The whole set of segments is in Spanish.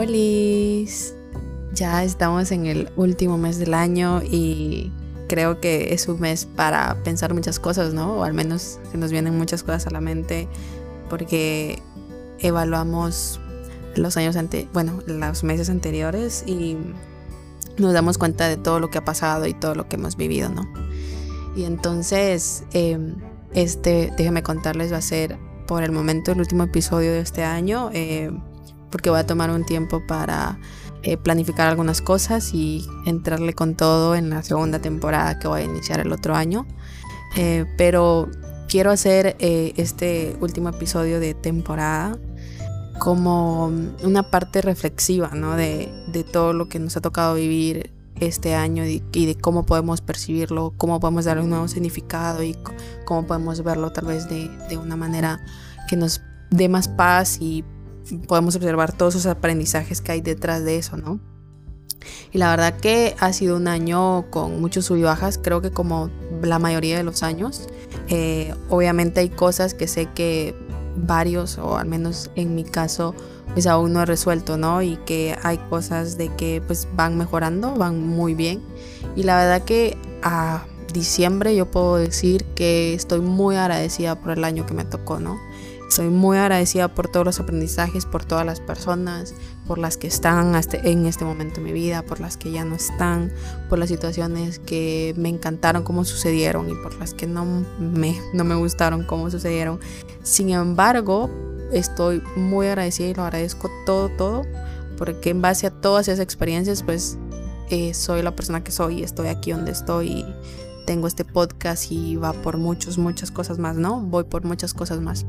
Hola, ya estamos en el último mes del año y creo que es un mes para pensar muchas cosas, ¿no? O al menos se nos vienen muchas cosas a la mente porque evaluamos los años ante, bueno, los meses anteriores y nos damos cuenta de todo lo que ha pasado y todo lo que hemos vivido, ¿no? Y entonces, em, este, déjenme contarles, va a ser por el momento el último episodio de este año, eh, porque voy a tomar un tiempo para eh, planificar algunas cosas y entrarle con todo en la segunda temporada que voy a iniciar el otro año. Eh, pero quiero hacer este último episodio de temporada como una parte reflexiva ¿no? de, de, todo lo que nos ha tocado vivir este año y, de cómo podemos percibirlo, cómo podemos darle un nuevo significado y cómo podemos verlo tal vez de, de una manera que nos dé más paz y podemos observar todos esos aprendizajes que hay detrás de eso, ¿no? Y la verdad que ha sido un año con muchos sub y bajas, creo que como la mayoría de los años. Eh, obviamente hay cosas que sé que varios, o al menos en mi caso, pues aún no he resuelto, ¿no? Y que hay cosas de que pues van mejorando, van muy bien. Y la verdad que a diciembre yo puedo decir que estoy muy agradecida por el año que me tocó, ¿no? Estoy muy agradecida por todos los aprendizajes, por todas las personas, por las que están en este momento en mi vida, por las que ya no están, por las situaciones que me encantaron cómo sucedieron y por las que no me, no me gustaron cómo sucedieron. Sin embargo, estoy muy agradecida y lo agradezco todo, todo, porque en base a todas esas experiencias, pues eh, soy la persona que soy, estoy aquí donde estoy y tengo este podcast y va por muchas, muchas cosas más, ¿no? Voy por muchas cosas más.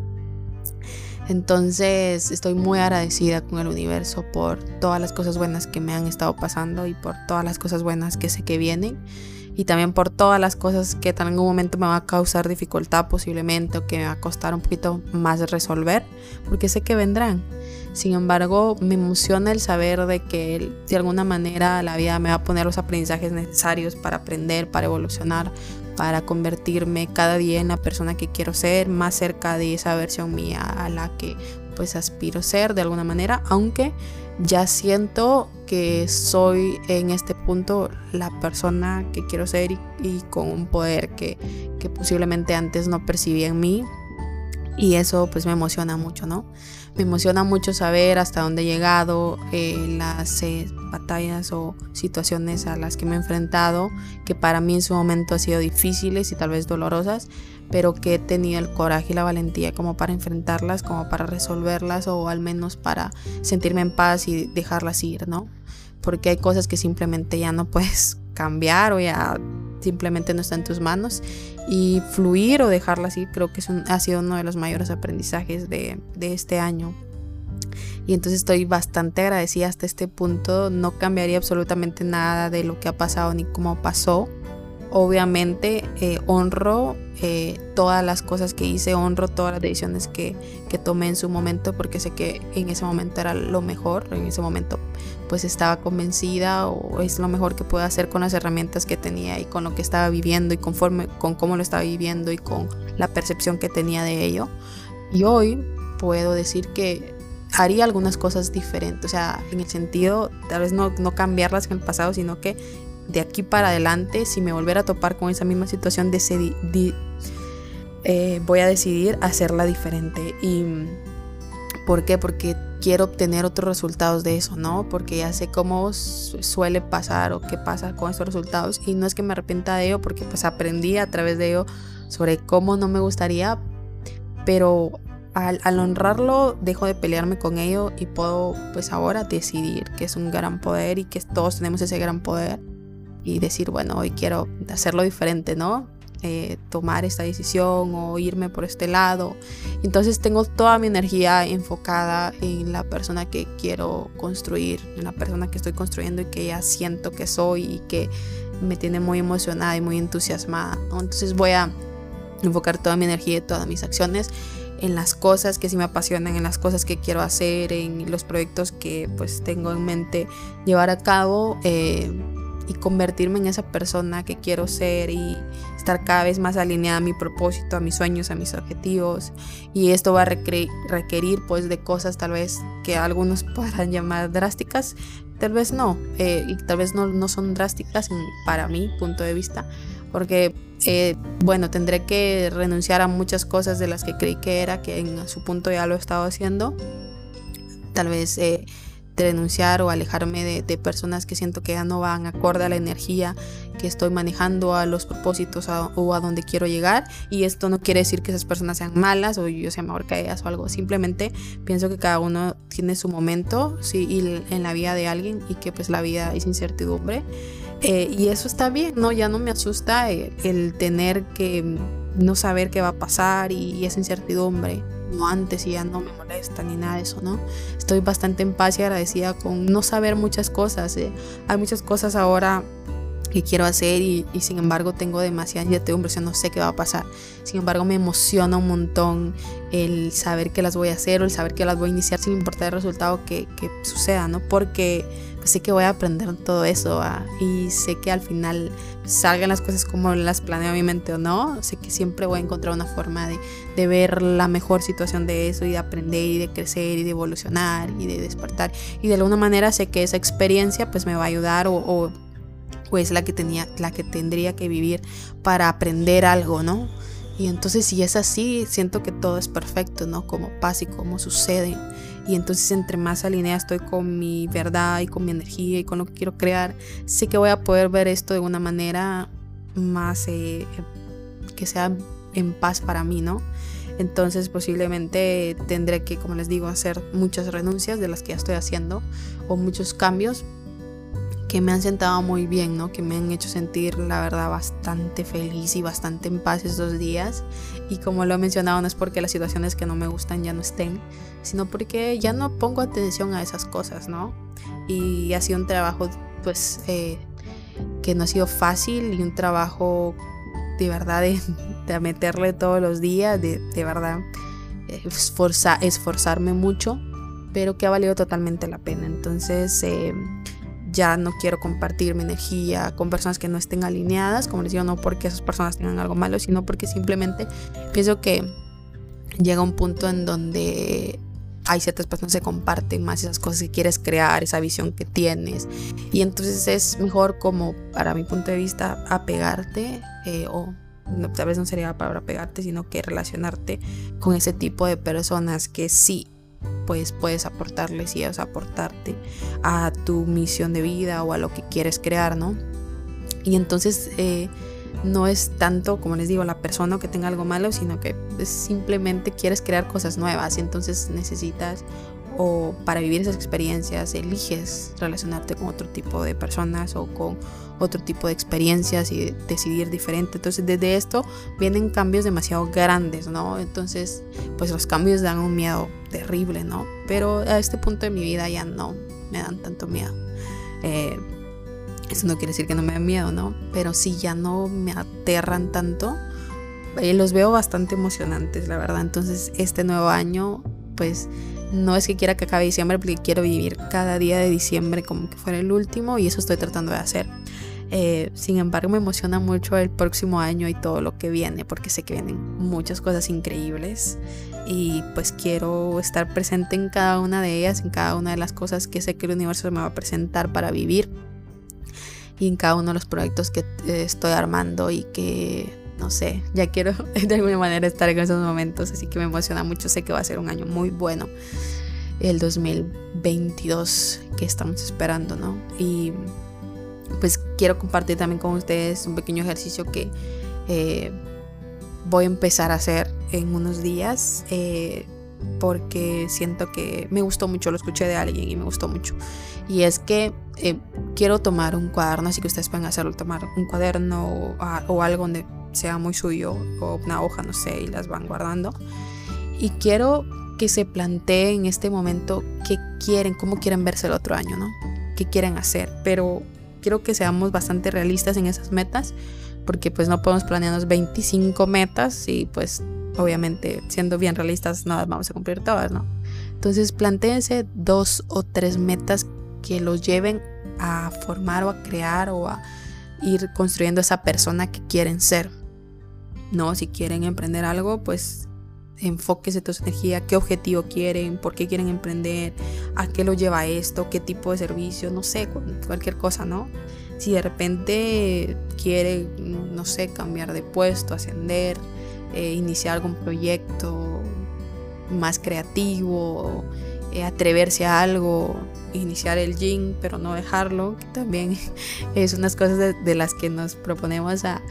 Entonces estoy muy agradecida con el universo por todas las cosas buenas que me han estado pasando y por todas las cosas buenas que sé que vienen y también por todas las cosas que en algún momento me va a causar dificultad posiblemente o que me va a costar un poquito más resolver porque sé que vendrán. Sin embargo, me emociona el saber de que de alguna manera la vida me va a poner los aprendizajes necesarios para aprender, para evolucionar, para convertirme cada día en la persona que quiero ser, más cerca de esa versión mía a la que pues aspiro ser de alguna manera, aunque ya siento que soy en este punto la persona que quiero ser y, con un poder que, que posiblemente antes no percibía en mí y eso pues me emociona mucho, ¿no? Me emociona mucho saber hasta dónde he llegado, eh, las eh, batallas o situaciones a las que me he enfrentado, que para mí en su momento han sido difíciles y tal vez dolorosas, pero que he tenido el coraje y la valentía como para enfrentarlas, como para resolverlas o al menos para sentirme en paz y dejarlas ir, ¿no? Porque hay cosas que simplemente ya no puedes cambiar o ya simplemente no está en tus manos. Y fluir o dejarla así creo que es ha sido uno de los mayores aprendizajes de, de este año. Y entonces estoy bastante agradecida hasta este punto. No cambiaría absolutamente nada de lo que ha pasado ni cómo pasó. Obviamente eh, honro eh, todas las cosas que hice, honro todas las decisiones que, que, tomé en su momento porque sé que en ese momento era lo mejor, en ese momento pues estaba convencida o es lo mejor que puedo hacer con las herramientas que tenía y con lo que estaba viviendo y conforme con cómo lo estaba viviendo y con la percepción que tenía de ello. Y hoy puedo decir que haría algunas cosas diferentes, o sea, en el sentido, tal vez no, no cambiarlas en el pasado, sino que de aquí para adelante, si me volviera a topar con esa misma situación, eh, voy a decidir hacerla diferente. ¿Y por qué? Porque quiero obtener otros resultados de eso, ¿no? Porque ya sé cómo suele pasar o qué pasa con estos resultados. Y no es que me arrepienta de ello, porque pues aprendí a través de ello sobre cómo no me gustaría, pero al, al, honrarlo dejo de pelearme con ello y puedo pues ahora decidir que es un gran poder y que todos tenemos ese gran poder y decir, bueno, hoy quiero hacerlo diferente, ¿no? Eh, tomar esta decisión o irme por este lado. Entonces tengo toda mi energía enfocada en la persona que quiero construir, en la persona que estoy construyendo y que ya siento que soy y que me tiene muy emocionada y muy entusiasmada. Entonces voy a enfocar toda mi energía y todas mis acciones en las cosas que sí me apasionan, en las cosas que quiero hacer, en los proyectos que pues tengo en mente llevar a cabo. Eh, y convertirme en esa persona que quiero ser y estar cada vez más alineada a mi propósito, a mis sueños, a mis objetivos. Y esto va a requerir, pues de cosas tal vez que algunos podrán llamar drásticas, tal vez no, eh, y tal vez no, no son drásticas para mi punto de vista, porque eh, bueno, tendré que renunciar a muchas cosas de las que creí que era, que en su punto ya lo he estado haciendo. Tal vez eh, renunciar o alejarme de, personas que siento que ya no van acorde a la energía que estoy manejando, a los propósitos o a donde quiero llegar. Y esto no quiere decir que esas personas sean malas o yo sea mejor que ellas o algo. Simplemente pienso que cada uno tiene su momento sí, en la vida de alguien y que pues la vida es incertidumbre. Eh, y eso está bien, ¿no? Ya no me asusta el, tener que no saber qué va a pasar y, esa incertidumbre como antes y ya no me molesta ni nada de eso, ¿no? Estoy bastante en paz y agradecida con no saber muchas cosas. ¿eh? Hay muchas cosas ahora que quiero hacer y, sin embargo tengo demasiada incertidumbre, o sea, no sé qué va a pasar. Sin embargo, me emociona un montón el saber que las voy a hacer o el saber que las voy a iniciar sin importar el resultado que, que suceda, ¿no? Porque pues sé que voy a aprender todo eso ¿ah? y sé que al final salgan las cosas como las planeo mi mente o no, sé que siempre voy a encontrar una forma de, de, ver la mejor situación de eso y de aprender y de crecer y de evolucionar y de despertar y de alguna manera sé que esa experiencia pues me va a ayudar o, o, es la que tenía la que tendría que vivir para aprender algo, ¿no? Y entonces si es así, siento que todo es perfecto, ¿no? Como pasa y como sucede. Y entonces entre más alineada estoy con mi verdad y con mi energía y con lo que quiero crear, sé que voy a poder ver esto de una manera más eh, que sea en paz para mí, ¿no? Entonces posiblemente tendré que, como les digo, hacer muchas renuncias de las que ya estoy haciendo o muchos cambios que me han sentado muy bien, ¿no? Que me han hecho sentir, la verdad, bastante feliz y bastante en paz estos días. Y como lo he mencionado, no es porque las situaciones que no me gustan ya no estén, sino porque ya no pongo atención a esas cosas, ¿no? Y ha sido un trabajo, pues, eh, que no ha sido fácil y un trabajo de verdad de, meterle todos los días, de, de verdad esforzarme mucho, pero que ha valido totalmente la pena. Entonces, eh, ya no quiero compartir mi energía con personas que no estén alineadas, como les digo, no porque esas personas tengan algo malo, sino porque simplemente pienso que llega un punto en donde hay ciertas personas que comparten más esas cosas que quieres crear, esa visión que tienes. Y entonces es mejor como, para mi punto de vista, apegarte eh, o tal vez no sería la palabra apegarte, sino que relacionarte con ese tipo de personas que sí pues puedes aportarles y es aportarte a tu misión de vida o a lo que quieres crear, ¿no? Y entonces eh, no es tanto, como les digo, la persona que tenga algo malo, sino que simplemente quieres crear cosas nuevas y entonces necesitas o para vivir esas experiencias eliges relacionarte con otro tipo de personas o con otro tipo de experiencias y decidir diferente. Entonces desde esto vienen cambios demasiado grandes, ¿no? Entonces pues los cambios dan un miedo terrible, ¿no? Pero a este punto de mi vida ya no me dan tanto miedo. Eh, eso no quiere decir que no me den miedo, ¿no? Pero sí ya no me aterran tanto. Eh, los veo bastante emocionantes, la verdad. Entonces este nuevo año pues no es que quiera que acabe diciembre porque quiero vivir cada día de diciembre como que fuera el último y eso estoy tratando de hacer. Eh, sin embargo, me emociona mucho el próximo año y todo lo que viene porque sé que vienen muchas cosas increíbles y pues quiero estar presente en cada una de ellas, en cada una de las cosas que sé que el universo me va a presentar para vivir y en cada uno de los proyectos que eh, estoy armando y que no sé, ya quiero de alguna manera estar en esos momentos, así que me emociona mucho, sé que va a ser un año muy bueno, el 2022 que estamos esperando, ¿no? Y pues quiero compartir también con ustedes un pequeño ejercicio que eh, voy a empezar a hacer en unos días. Eh, porque siento que me gustó mucho, lo escuché de alguien y me gustó mucho. Y es que eh, quiero tomar un cuaderno, así que ustedes pueden hacerlo, tomar un cuaderno o, o algo donde sea muy suyo o una hoja, no sé, y las van guardando. Y quiero que se planteen en este momento qué quieren, cómo quieren verse el otro año, ¿no? ¿Qué quieren hacer? Pero quiero que seamos bastante realistas en esas metas, porque pues no podemos planearnos 25 metas y pues obviamente siendo bien realistas no las vamos a cumplir todas, ¿no? Entonces planteense dos o tres metas que los lleven a formar o a crear o a ir construyendo esa persona que quieren ser. No, si quieren emprender algo, pues enfóquese toda su energía, qué objetivo quieren, por qué quieren emprender, a qué lo lleva esto, qué tipo de servicio, no sé, cualquier cosa, ¿no? Si de repente quiere, no sé, cambiar de puesto, ascender, eh, iniciar algún proyecto más creativo, eh, atreverse a algo, iniciar el gym, pero no dejarlo, que también es unas cosas de, las que nos proponemos a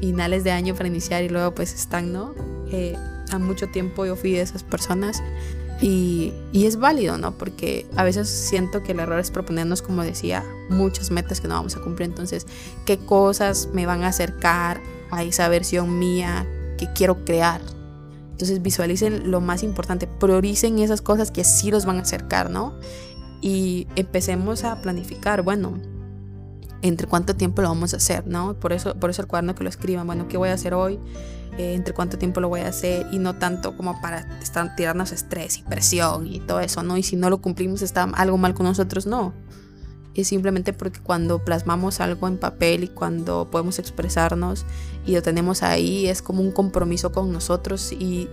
finales de año para iniciar y luego pues están, ¿no? Eh, a mucho tiempo yo fui de esas personas y, y, es válido, ¿no? Porque a veces siento que el error es proponernos, como decía, muchas metas que no vamos a cumplir. Entonces, ¿qué cosas me van a acercar a esa versión mía que quiero crear? Entonces visualicen lo más importante, prioricen esas cosas que sí los van a acercar, ¿no? Y empecemos a planificar, bueno, entre cuánto tiempo lo vamos a hacer, ¿no? Por eso, por eso el cuaderno que lo escriban, bueno, ¿qué voy a hacer hoy? Eh, entre cuánto tiempo lo voy a hacer y no tanto como para estar, tirarnos estrés y presión y todo eso, ¿no? Y si no lo cumplimos está algo mal con nosotros, no. Es simplemente porque cuando plasmamos algo en papel y cuando podemos expresarnos y lo tenemos ahí, es como un compromiso con nosotros y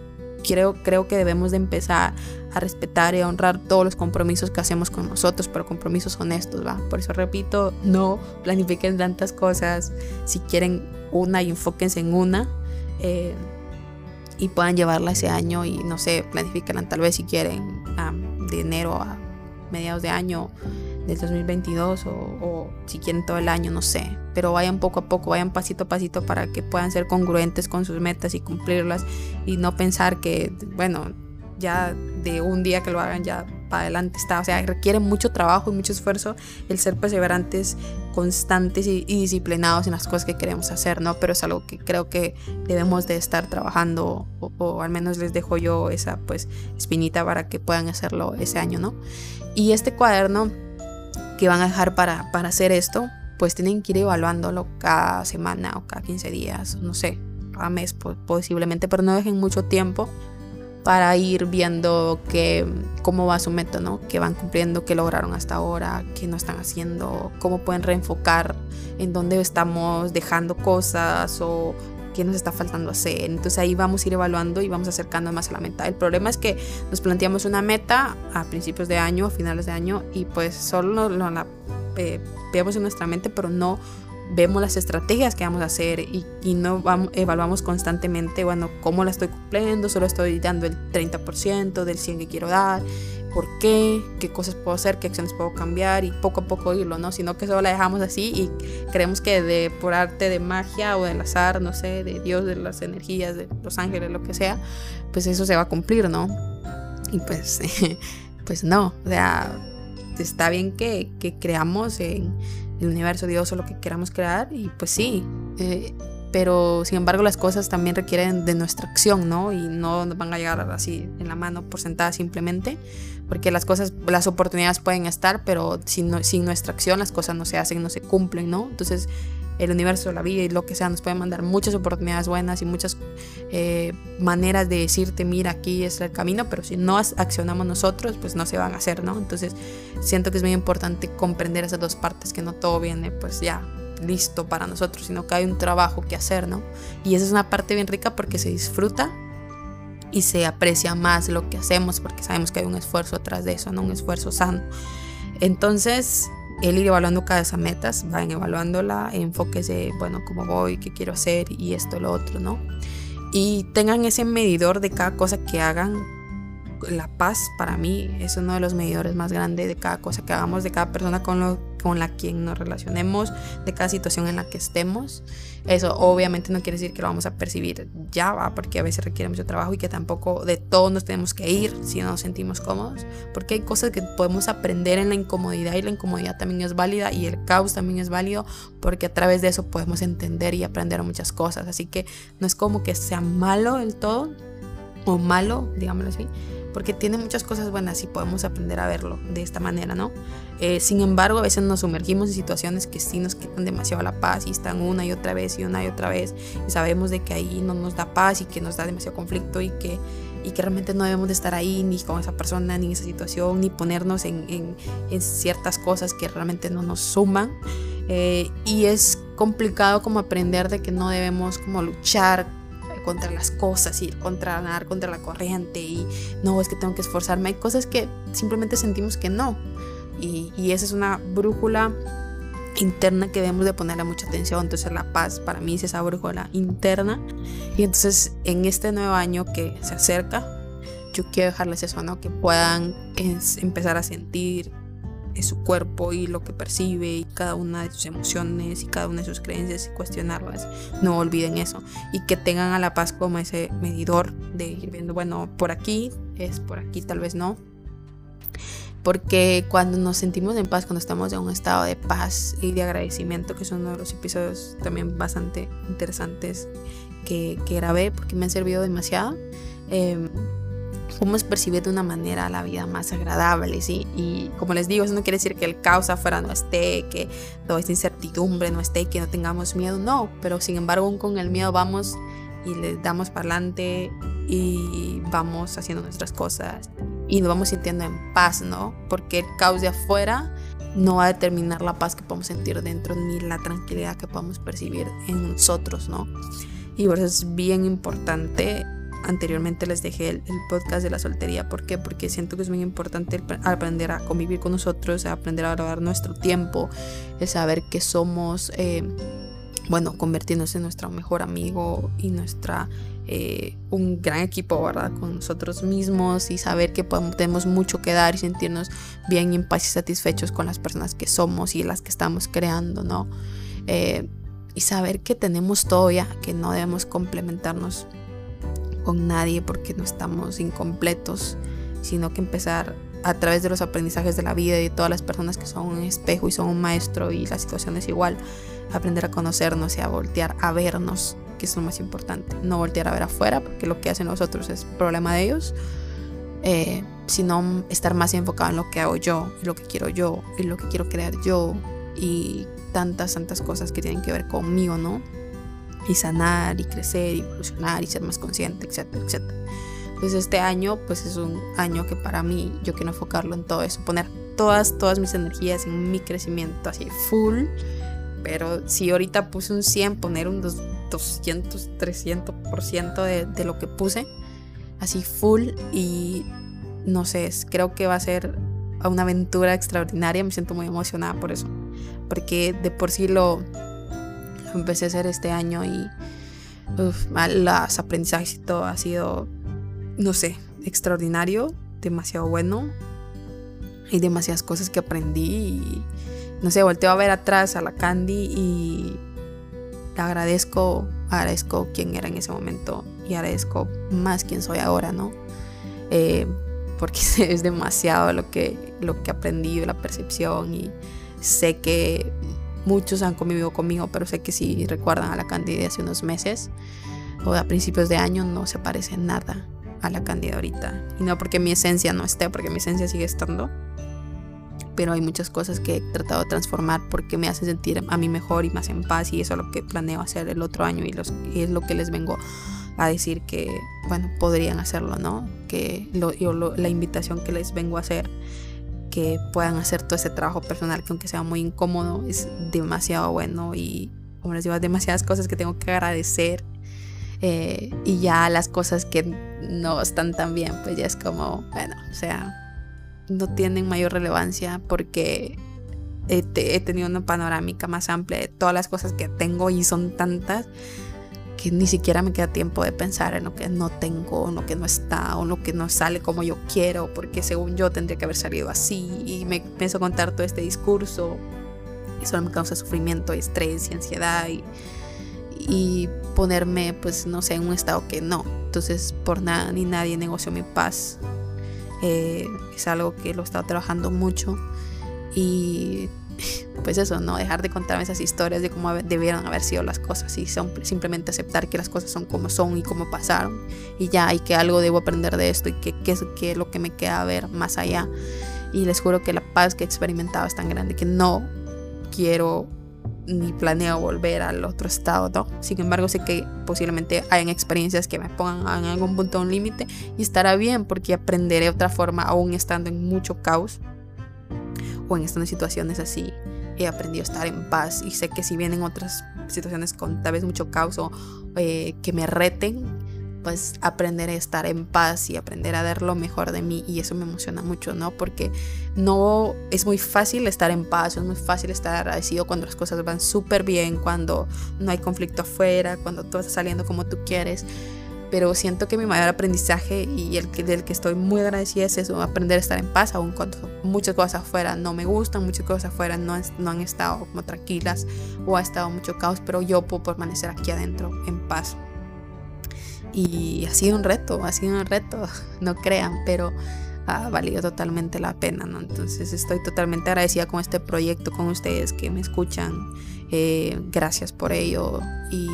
creo, creo que debemos de empezar a respetar y a honrar todos los compromisos que hacemos con nosotros, pero compromisos honestos, ¿va? Por eso repito, no planifiquen tantas cosas. Si quieren una y enfóquense en una, eh, y puedan llevarla ese año y no sé, planificarla tal vez si quieren de enero a mediados de año del 2022 o, o, si quieren todo el año, no sé. Pero vayan poco a poco, vayan pasito a pasito para que puedan ser congruentes con sus metas y cumplirlas y no pensar que, bueno, ya de un día que lo hagan ya para adelante está. O sea, requiere mucho trabajo y mucho esfuerzo el ser perseverantes, constantes y, disciplinados en las cosas que queremos hacer, ¿no? Pero es algo que creo que debemos de estar trabajando o, al menos les dejo yo esa pues espinita para que puedan hacerlo ese año, ¿no? Y este cuaderno que van a dejar para, para hacer esto, pues tienen que ir evaluándolo cada semana o cada 15 días, no sé, cada mes posiblemente, pero no dejen mucho tiempo para ir viendo que, cómo va su método, ¿no? qué van cumpliendo, qué lograron hasta ahora, qué no están haciendo, cómo pueden reenfocar en dónde estamos dejando cosas o qué nos está faltando hacer. Entonces ahí vamos a ir evaluando y vamos acercando más a la meta. El problema es que nos planteamos una meta a principios de año, a finales de año y pues solo lo, la eh, vemos en nuestra mente, pero no vemos las estrategias que vamos a hacer y, no vamos, evaluamos constantemente, bueno, cómo la estoy cumpliendo, solo estoy dando el 30% del 100 que quiero dar, por qué, qué cosas puedo hacer, qué acciones puedo cambiar y poco a poco irlo, ¿no? Sino que solo la dejamos así y creemos que de, por arte de magia o del azar, no sé, de Dios, de las energías, de los ángeles, lo que sea, pues eso se va a cumplir, ¿no? Y pues, pues no, o sea, está bien que, que creamos en el universo, Dios o lo que queramos crear y pues sí, eh, pero sin embargo las cosas también requieren de nuestra acción, ¿no? Y no van a llegar así en la mano por sentada simplemente, porque las cosas, las oportunidades pueden estar, pero sin, sin nuestra acción las cosas no se hacen, no se cumplen, ¿no? Entonces el universo, la vida y lo que sea nos puede mandar muchas oportunidades buenas y muchas eh, maneras de decirte, mira, aquí es el camino, pero si no accionamos nosotros, pues no se van a hacer, ¿no? Entonces siento que es muy importante comprender esas dos partes, que no todo viene pues ya listo para nosotros, sino que hay un trabajo que hacer, ¿no? Y esa es una parte bien rica porque se disfruta y se aprecia más lo que hacemos porque sabemos que hay un esfuerzo atrás de eso, ¿no? Un esfuerzo sano. Entonces, el ir evaluando cada esas metas, vayan evaluándola, enfóquese, bueno, cómo voy, qué quiero hacer y esto, lo otro, ¿no? Y tengan ese medidor de cada cosa que hagan. La paz para mí es uno de los medidores más grandes de cada cosa que hagamos, de cada persona con lo con la quien nos relacionemos, de cada situación en la que estemos. Eso obviamente no quiere decir que lo vamos a percibir ya, ¿va? porque a veces requiere mucho trabajo y que tampoco de todo nos tenemos que ir si no nos sentimos cómodos, porque hay cosas que podemos aprender en la incomodidad y la incomodidad también es válida y el caos también es válido, porque a través de eso podemos entender y aprender muchas cosas. Así que no es como que sea malo del todo o malo, digámoslo así, porque tiene muchas cosas buenas y podemos aprender a verlo de esta manera, ¿no? Eh, sin embargo, a veces nos sumergimos en situaciones que sí nos quitan demasiado la paz y están una y otra vez y una y otra vez y sabemos de que ahí no nos da paz y que nos da demasiado conflicto y que y que realmente no debemos de estar ahí ni con esa persona, ni en esa situación, ni ponernos en, en, ciertas cosas que realmente no nos suman. Eh, y es complicado como aprender de que no debemos como luchar contra las cosas y contra nadar contra la corriente y no es que tengo que esforzarme hay cosas que simplemente sentimos que no y, y esa es una brújula interna que debemos de ponerle mucha atención. Entonces la paz para mí es esa brújula interna. Y entonces en este nuevo año que se acerca, yo quiero dejarles eso, ¿no? Que puedan empezar a sentir su cuerpo y lo que percibe y cada una de sus emociones y cada una de sus creencias y cuestionarlas. No olviden eso. Y que tengan a la paz como ese medidor de ir viendo, bueno, por aquí es, por aquí tal vez no porque cuando nos sentimos en paz, cuando estamos en un estado de paz y de agradecimiento, que es uno de los episodios también bastante interesantes que, que grabé, porque me han servido demasiado, eh, podemos percibir de una manera la vida más agradable, ¿sí? Y como les digo, eso no quiere decir que el caos afuera no esté, que toda esta incertidumbre no esté, que no tengamos miedo, no, pero sin embargo con el miedo vamos y le damos para adelante y vamos haciendo nuestras cosas y nos vamos sintiendo en paz, ¿no? Porque el caos de afuera no va a determinar la paz que podemos sentir dentro ni la tranquilidad que podemos percibir en nosotros, ¿no? Y por eso es bien importante. Anteriormente les dejé el, podcast de la soltería. ¿Por qué? Porque siento que es muy importante aprender a convivir con nosotros, aprender a valorar nuestro tiempo, el saber que somos, eh, bueno, convertirnos en nuestro mejor amigo y nuestra eh, un gran equipo, ¿verdad? Con nosotros mismos y saber que podemos, tenemos mucho que dar y sentirnos bien y en paz y satisfechos con las personas que somos y las que estamos creando, ¿no? Eh, y saber que tenemos todo ya, que no debemos complementarnos con nadie porque no estamos incompletos, sino que empezar a través de los aprendizajes de la vida y de todas las personas que son un espejo y son un maestro y la situación es igual, aprender a conocernos y a voltear a vernos que es lo más importante. No voltear a ver afuera, porque lo que hacen los otros es problema de ellos, eh, sino estar más enfocado en lo que hago yo, y lo que quiero yo, y lo que quiero crear yo, y tantas, tantas cosas que tienen que ver conmigo, ¿no? Y sanar, y crecer, y evolucionar, y ser más consciente, etcétera, etcétera. Pues este año, pues es un año que para mí yo quiero enfocarlo en todo eso, poner todas, todas mis energías en mi crecimiento así full. Pero si ahorita puse un 100, poner un 2, 200, 300% de, de lo que puse, así full y no sé, creo que va a ser una aventura extraordinaria, me siento muy emocionada por eso, porque de por sí lo, empecé a hacer este año y uf, los aprendizajes y todo ha sido, no sé, extraordinario, demasiado bueno y demasiadas cosas que aprendí y no sé, volteo a ver atrás a la Candy y agradezco, agradezco quién era en ese momento y agradezco más quién soy ahora, ¿no? Eh, porque es demasiado lo que, lo que aprendí la percepción y sé que muchos han convivido conmigo, pero sé que si recuerdan a la Candida hace unos meses o a principios de año no se parece nada a la Candida ahorita. Y no porque mi esencia no esté, porque mi esencia sigue estando, pero hay muchas cosas que he tratado de transformar porque me hace sentir a mí mejor y más en paz y eso es lo que planeo hacer el otro año y, los, es lo que les vengo a decir que, bueno, podrían hacerlo, ¿no? Que yo, la invitación que les vengo a hacer, que puedan hacer todo ese trabajo personal que aunque sea muy incómodo, es demasiado bueno y, como les digo, hay demasiadas cosas que tengo que agradecer eh, y ya las cosas que no están tan bien, pues ya es como, bueno, o sea, no tienen mayor relevancia porque he, tenido una panorámica más amplia de todas las cosas que tengo y son tantas que ni siquiera me queda tiempo de pensar en lo que no tengo, en lo que no está, o en lo que no sale como yo quiero, porque según yo tendría que haber salido así. Y me pienso contar todo este discurso y solo me causa sufrimiento, estrés y ansiedad y, y ponerme, pues no sé, en un estado que no. Entonces, por nada ni nadie negoció mi paz eh, es algo que lo he estado trabajando mucho y pues eso, no dejar de contarme esas historias de cómo debieron haber sido las cosas y simplemente aceptar que las cosas son como son y como pasaron y ya, y que algo debo aprender de esto y que, es, que lo que me queda ver más allá. Y les juro que la paz que he experimentado es tan grande que no quiero ni planeo volver al otro estado, ¿no? Sin embargo, sé que posiblemente hayan experiencias que me pongan en algún punto un límite y estará bien porque aprenderé otra forma, aún estando en mucho caos o en estas situaciones así. He aprendido a estar en paz y sé que si vienen otras situaciones con tal vez mucho caos o eh, que me reten, pues aprender a estar en paz y aprender a dar lo mejor de mí y eso me emociona mucho, ¿no? Porque no es muy fácil estar en paz, es muy fácil estar agradecido cuando las cosas van súper bien, cuando no hay conflicto afuera, cuando todo está saliendo como tú quieres. Pero siento que mi mayor aprendizaje y el que, del que estoy muy agradecida es eso, aprender a estar en paz, aun cuando muchas cosas afuera no me gustan, muchas cosas afuera no, no han estado como tranquilas o ha estado mucho caos, pero yo puedo permanecer aquí adentro en paz. Y ha sido un reto, ha sido un reto, no crean, pero ha valido totalmente la pena, ¿no? Entonces estoy totalmente agradecida con este proyecto, con ustedes que me escuchan. Eh, gracias por ello y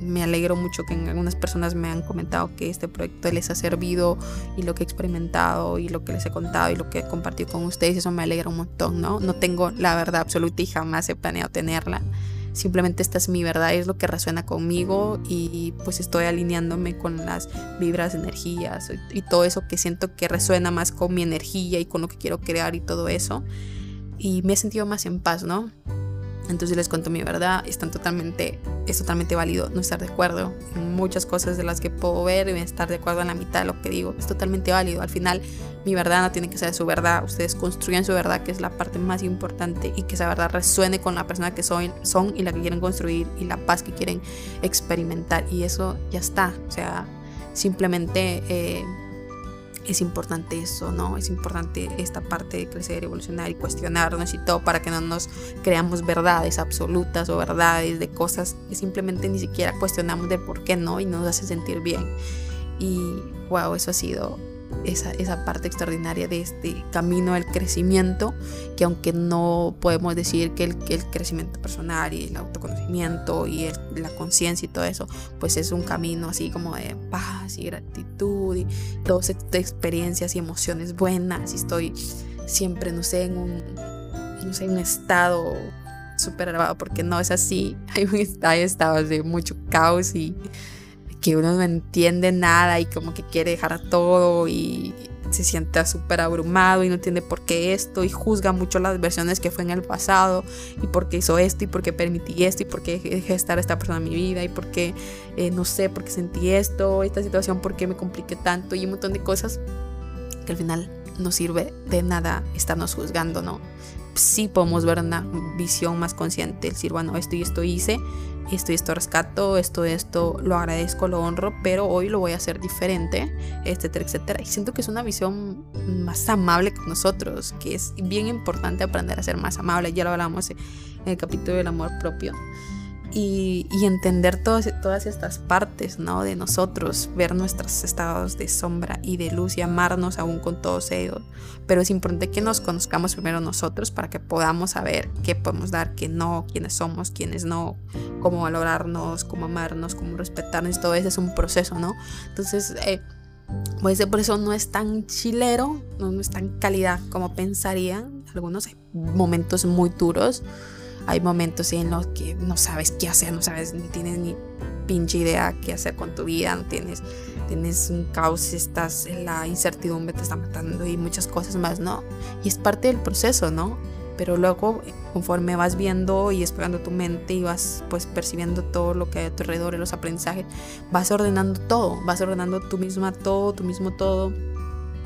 me alegro mucho que algunas personas me han comentado que este proyecto les ha servido y lo que he experimentado y lo que les he contado y lo que he compartido con ustedes, eso me alegra un montón, ¿no? No tengo la verdad absoluta y jamás he planeado tenerla simplemente esta es mi verdad, es lo que resuena conmigo y pues estoy alineándome con las vibras, energías y todo eso que siento que resuena más con mi energía y con lo que quiero crear y todo eso. Y me he sentido más en paz, ¿no? Entonces les cuento mi verdad, están totalmente, es totalmente válido no estar de acuerdo en muchas cosas de las que puedo ver y estar de acuerdo en la mitad de lo que digo, es totalmente válido. Al final mi verdad no tiene que ser su verdad, ustedes construyen su verdad, que es la parte más importante y que esa verdad resuene con la persona que son, son y la que quieren construir y la paz que quieren experimentar y eso ya está, o sea, simplemente... Eh, es importante eso, ¿no? Es importante esta parte de crecer, evolucionar y cuestionarnos y todo para que no nos creamos verdades absolutas o verdades de cosas que simplemente ni siquiera cuestionamos de por qué no y nos hace sentir bien. Y wow, eso ha sido esa, esa parte extraordinaria de este camino del crecimiento, que aunque no podemos decir que el, el crecimiento personal y el autoconocimiento y la conciencia y todo eso, pues es un camino así como de paz y gratitud y todas estas experiencias y emociones buenas y estoy siempre, no sé, en un, no sé, en un estado súper elevado, porque no es así, hay, hay estados de mucho caos y que uno no entiende nada y como que quiere dejar todo y se siente súper abrumado y no entiende por qué esto y juzga mucho las versiones que fue en el pasado y por qué hizo esto y por qué permití esto y por qué dejé estar esta persona en mi vida y por qué, eh, no sé, por qué sentí esto, esta situación, por qué me compliqué tanto y un montón de cosas que al final no sirve de nada estarnos juzgando, ¿no? Sí podemos ver una visión más consciente, decir, bueno, esto y esto hice, esto esto rescato, esto, esto lo agradezco, lo honro, pero hoy lo voy a hacer diferente, etcétera, etcétera. Y siento que es una visión más amable con nosotros, que es bien importante aprender a ser más amable, ya lo hablamos en el capítulo del amor propio y, entender todas, estas partes ¿no? de nosotros, ver nuestros estados de sombra y de luz y amarnos aún con todos ellos. Pero es importante que nos conozcamos primero nosotros para que podamos saber qué podemos dar, qué no, quiénes somos, quiénes no, cómo valorarnos, cómo amarnos, cómo respetarnos. Todo eso es un proceso, ¿no? Entonces, eh, pues por eso no es tan chilero, no es tan calidad como pensarían. Algunos momentos muy duros hay momentos en los que no sabes qué hacer, no sabes, ni tienes ni pinche idea qué hacer con tu vida, no tienes, tienes un caos, estás en la incertidumbre, te está matando y muchas cosas más, ¿no? Y es parte del proceso, ¿no? Pero luego, conforme vas viendo y explorando tu mente y vas pues percibiendo todo lo que hay a tu alrededor los aprendizajes, vas ordenando todo, vas ordenando tú misma todo, tú mismo todo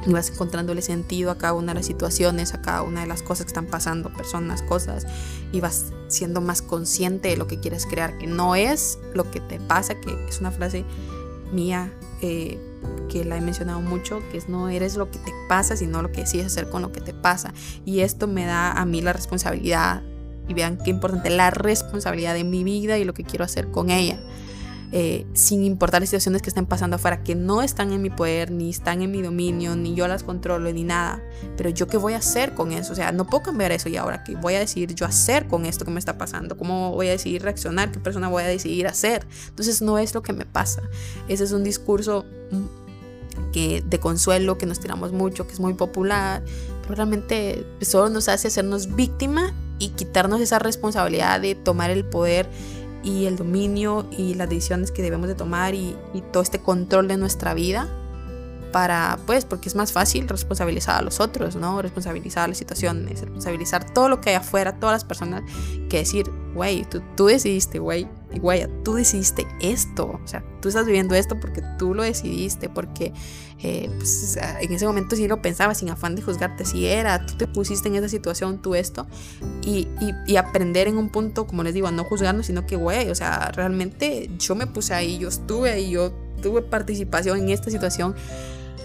vas encontrándole sentido a cada una de las situaciones, a cada una de las cosas que están pasando, personas, cosas, y vas siendo más consciente de lo que quieres crear, que no es lo que te pasa, que es una frase mía eh, que la he mencionado mucho, que es no eres lo que te pasa, sino lo que decides hacer con lo que te pasa. Y esto me da a mí la responsabilidad, y vean qué importante, la responsabilidad de mi vida y lo que quiero hacer con ella. Eh, sin importar las situaciones que estén pasando afuera, que no están en mi poder, ni están en mi dominio, ni yo las controlo, ni nada. Pero yo qué voy a hacer con eso? O sea, no puedo cambiar eso y ahora qué voy a decidir yo hacer con esto que me está pasando, cómo voy a decidir reaccionar, qué persona voy a decidir hacer. Entonces no es lo que me pasa. Ese es un discurso mm, que de consuelo que nos tiramos mucho, que es muy popular, pero realmente solo nos hace hacernos víctima y quitarnos esa responsabilidad de tomar el poder y el dominio y las decisiones que debemos de tomar y, y todo este control de nuestra vida para, pues, porque es más fácil responsabilizar a los otros, ¿no? Responsabilizar las situaciones, responsabilizar todo lo que hay afuera, todas las personas, que decir, güey, tú, tú decidiste, güey, güey, tú decidiste esto, o sea, tú estás viviendo esto porque tú lo decidiste, porque eh, pues, en ese momento sí lo pensaba sin afán de juzgarte, si era, tú te pusiste en esa situación, tú esto, y, y, y aprender en un punto, como les digo, a no juzgarnos, sino que, güey, o sea, realmente yo me puse ahí, yo estuve ahí, yo tuve participación en esta situación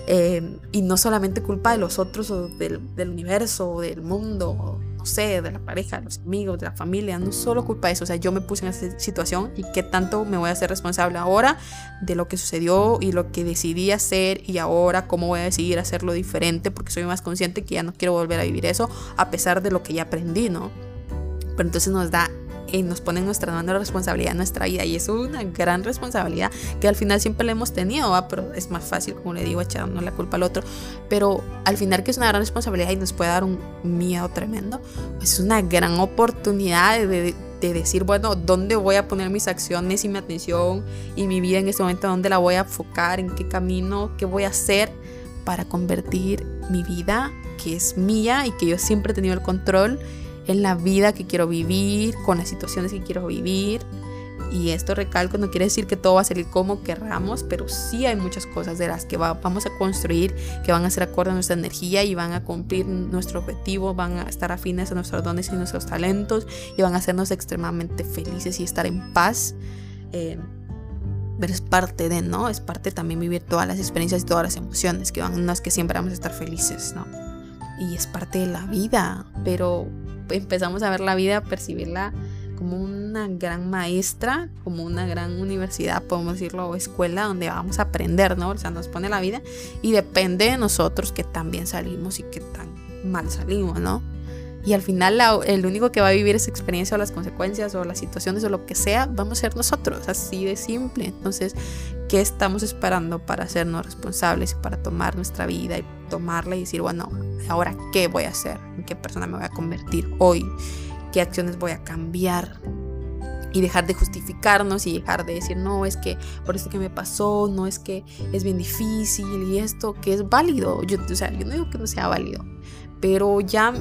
eh, y no solamente culpa de los otros o del, del universo o del mundo, sé, de la pareja, de los amigos, de la familia, no solo culpa de eso, o sea, yo me puse en esa situación y qué tanto me voy a hacer responsable ahora de lo que sucedió y lo que decidí hacer y ahora cómo voy a decidir hacerlo diferente porque soy más consciente que ya no quiero volver a vivir eso a pesar de lo que ya aprendí, ¿no? Pero entonces nos da y nos pone en nuestra mano la responsabilidad de nuestra vida y es una gran responsabilidad que al final siempre la hemos tenido, pero es más fácil, como le digo, echarnos la culpa al otro, pero al final que es una gran responsabilidad y nos puede dar un miedo tremendo, pues es una gran oportunidad de, de decir, bueno, ¿dónde voy a poner mis acciones y mi atención y mi vida en este momento? ¿Dónde la voy a enfocar? ¿En qué camino? ¿Qué voy a hacer para convertir mi vida, que es mía y que yo siempre he tenido el control? En la vida que quiero vivir, con las situaciones que quiero vivir. Y esto recalco, no quiere decir que todo va a salir como querramos, pero sí hay muchas cosas de las que vamos a construir que van a ser acorde a nuestra energía y van a cumplir nuestro objetivo, van a estar afines a nuestros dones y nuestros talentos y van a hacernos extremadamente felices y estar en paz. Eh, pero es parte de, ¿no? Es parte también vivir todas las experiencias y todas las emociones, que van, no es que siempre vamos a estar felices, ¿no? Y es parte de la vida, pero empezamos a ver la vida, a percibirla como una gran maestra, como una gran universidad, podemos decirlo, o escuela donde vamos a aprender, ¿no? O sea, nos pone la vida y depende de nosotros que tan bien salimos y que tan mal salimos, ¿no? Y al final el único que va a vivir esa experiencia o las consecuencias o las situaciones o lo que sea, vamos a ser nosotros, así de simple. Entonces, ¿qué estamos esperando para hacernos responsables y para tomar nuestra vida y tomarla y decir, bueno, ahora qué voy a hacer? ¿En qué persona me voy a convertir hoy? ¿Qué acciones voy a cambiar? y dejar de justificarnos y dejar de decir, no, es que por esto que me pasó, no es que es bien difícil y esto que es válido. Yo, o sea, yo no digo que no sea válido, pero ya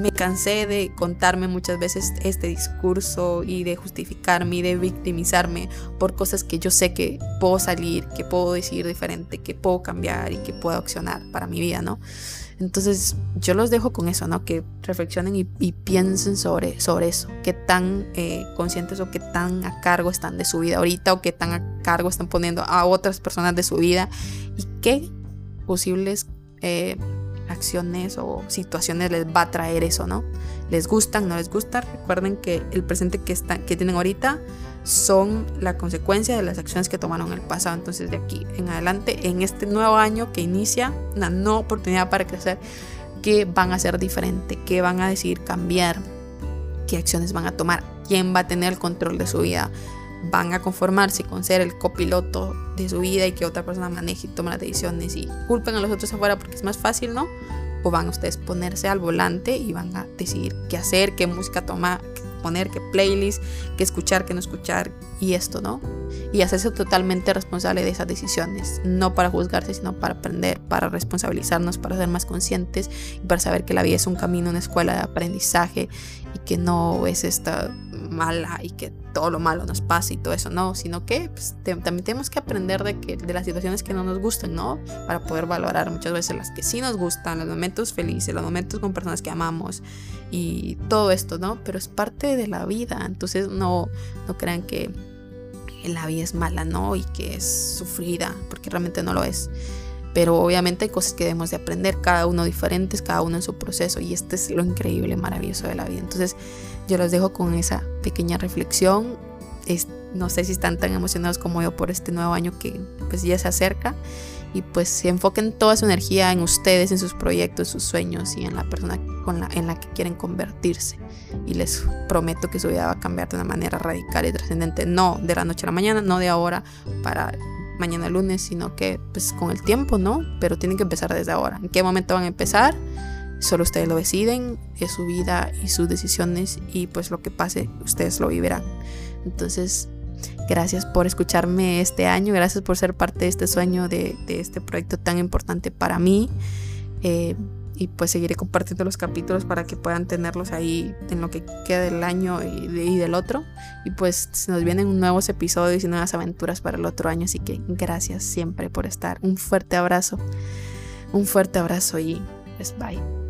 me cansé de contarme muchas veces este discurso y de justificarme y de victimizarme por cosas que yo sé que puedo salir, que puedo decir diferente, que puedo cambiar y que puedo accionar para mi vida, ¿no? Entonces yo los dejo con eso, ¿no? Que reflexionen y, piensen sobre, sobre eso, qué tan eh, conscientes o qué tan a cargo están de su vida ahorita o qué tan a cargo están poniendo a otras personas de su vida y qué posibles... Eh, acciones o situaciones les va a traer eso, ¿no? Les gustan, no les gusta. Recuerden que el presente que, están, que tienen ahorita son la consecuencia de las acciones que tomaron en el pasado. Entonces de aquí en adelante, en este nuevo año que inicia, una nueva oportunidad para crecer, ¿qué van a hacer diferente? ¿Qué van a decidir cambiar? ¿Qué acciones van a tomar? ¿Quién va a tener el control de su vida? Van a conformarse con ser el copiloto de su vida y que otra persona maneje y tome las decisiones y culpen a los otros afuera porque es más fácil, ¿no? O van a ustedes ponerse al volante y van a decidir qué hacer, qué música tomar, qué poner, qué playlist, qué escuchar, qué no escuchar y esto, ¿no? Y hacerse totalmente responsable de esas decisiones, no para juzgarse, sino para aprender, para responsabilizarnos, para ser más conscientes y para saber que la vida es un camino, una escuela de aprendizaje y que no es esta mala y que todo lo malo nos pasa y todo eso, no, sino que pues, también tenemos que aprender de, que, de las situaciones que no nos gustan, ¿no? Para poder valorar muchas veces las que sí nos gustan, los momentos felices, los momentos con personas que amamos y todo esto, ¿no? Pero es parte de la vida, entonces no, no crean que la vida es mala, ¿no? Y que es sufrida, porque realmente no lo es. Pero obviamente hay cosas que debemos de aprender, cada uno diferentes, cada uno en su proceso. Y este es lo increíble, maravilloso de la vida. Entonces yo los dejo con esa pequeña reflexión. no sé si están tan emocionados como yo por este nuevo año que pues ya se acerca. Y pues se enfoquen toda su energía en ustedes, en sus proyectos, sus sueños y en la persona con la, en la que quieren convertirse. Y les prometo que su vida va a cambiar de una manera radical y trascendente. No de la noche a la mañana, no de ahora para mañana lunes, sino que pues con el tiempo, ¿no? Pero tienen que empezar desde ahora. ¿En qué momento van a empezar? Solo ustedes lo deciden, es su vida y sus decisiones y pues lo que pase ustedes lo vivirán. Entonces, gracias por escucharme este año, gracias por ser parte de este sueño, de, este proyecto tan importante para mí. Eh, y pues seguiré compartiendo los capítulos para que puedan tenerlos ahí en lo que queda del año y, y del otro. Y pues se nos vienen nuevos episodios y nuevas aventuras para el otro año, así que gracias siempre por estar. Un fuerte abrazo, un fuerte abrazo y pues bye.